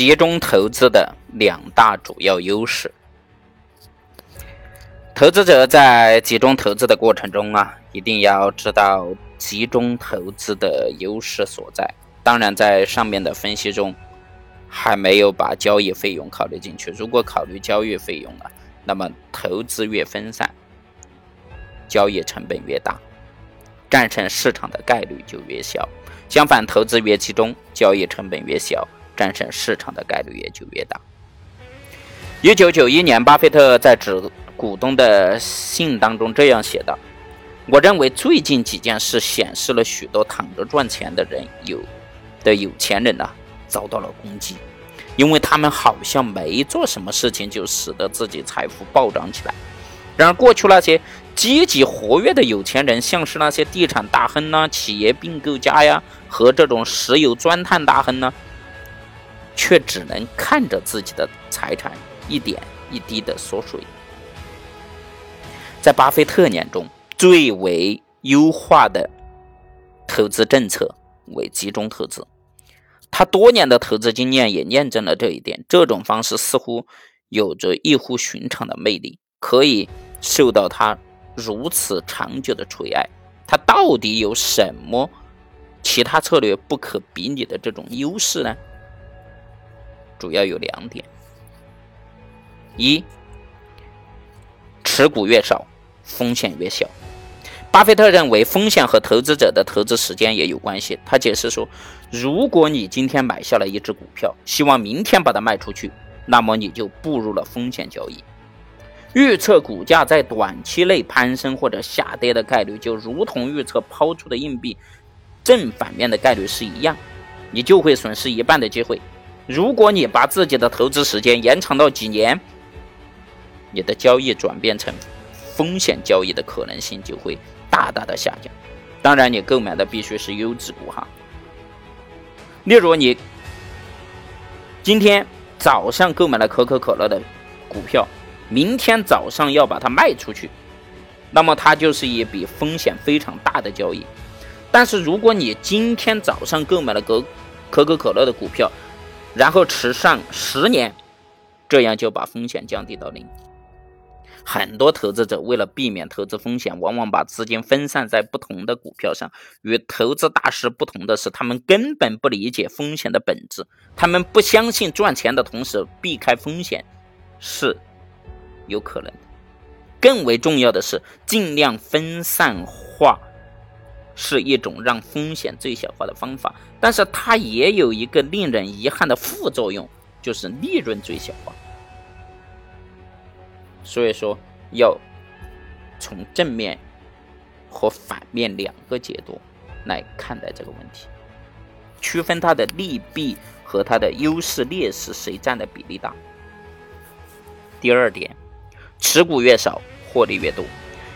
集中投资的两大主要优势。投资者在集中投资的过程中啊，一定要知道集中投资的优势所在。当然，在上面的分析中，还没有把交易费用考虑进去。如果考虑交易费用了，那么投资越分散，交易成本越大，战胜市场的概率就越小。相反，投资越集中，交易成本越小。战胜市场的概率也就越大。一九九一年，巴菲特在致股东的信当中这样写道：“我认为最近几件事显示了许多躺着赚钱的人有的有钱人呐遭到了攻击，因为他们好像没做什么事情就使得自己财富暴涨起来。然而，过去那些积极活跃的有钱人，像是那些地产大亨呐、企业并购家呀和这种石油钻探大亨呢。”却只能看着自己的财产一点一滴的缩水。在巴菲特眼中，最为优化的投资政策为集中投资。他多年的投资经验也验证了这一点。这种方式似乎有着异乎寻常的魅力，可以受到他如此长久的垂爱。他到底有什么其他策略不可比拟的这种优势呢？主要有两点：一，持股越少，风险越小。巴菲特认为，风险和投资者的投资时间也有关系。他解释说，如果你今天买下了一只股票，希望明天把它卖出去，那么你就步入了风险交易。预测股价在短期内攀升或者下跌的概率，就如同预测抛出的硬币正反面的概率是一样，你就会损失一半的机会。如果你把自己的投资时间延长到几年，你的交易转变成风险交易的可能性就会大大的下降。当然，你购买的必须是优质股哈。例如，你今天早上购买了可口可乐的股票，明天早上要把它卖出去，那么它就是一笔风险非常大的交易。但是，如果你今天早上购买了可可口可乐的股票，然后持上十年，这样就把风险降低到零。很多投资者为了避免投资风险，往往把资金分散在不同的股票上。与投资大师不同的是，他们根本不理解风险的本质。他们不相信赚钱的同时避开风险是有可能的。更为重要的是，尽量分散化。是一种让风险最小化的方法，但是它也有一个令人遗憾的副作用，就是利润最小化。所以说，要从正面和反面两个解读来看待这个问题，区分它的利弊和它的优势劣势谁占的比例大。第二点，持股越少，获利越多。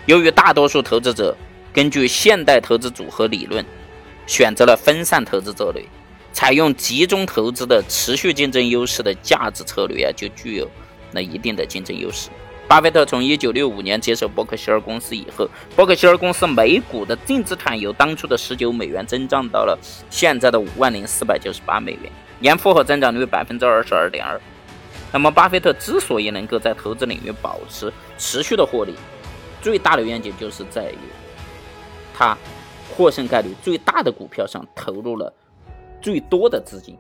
由于大多数投资者。根据现代投资组合理论，选择了分散投资策略，采用集中投资的持续竞争优势的价值策略啊，就具有了一定的竞争优势。巴菲特从1965年接手伯克希尔公司以后，伯克希尔公司每股的净资产由当初的19美元增长到了现在的5万零498美元，年复合增长率百分之二十二点二。那么，巴菲特之所以能够在投资领域保持持续的获利，最大的愿景就是在于。他获胜概率最大的股票上投入了最多的资金。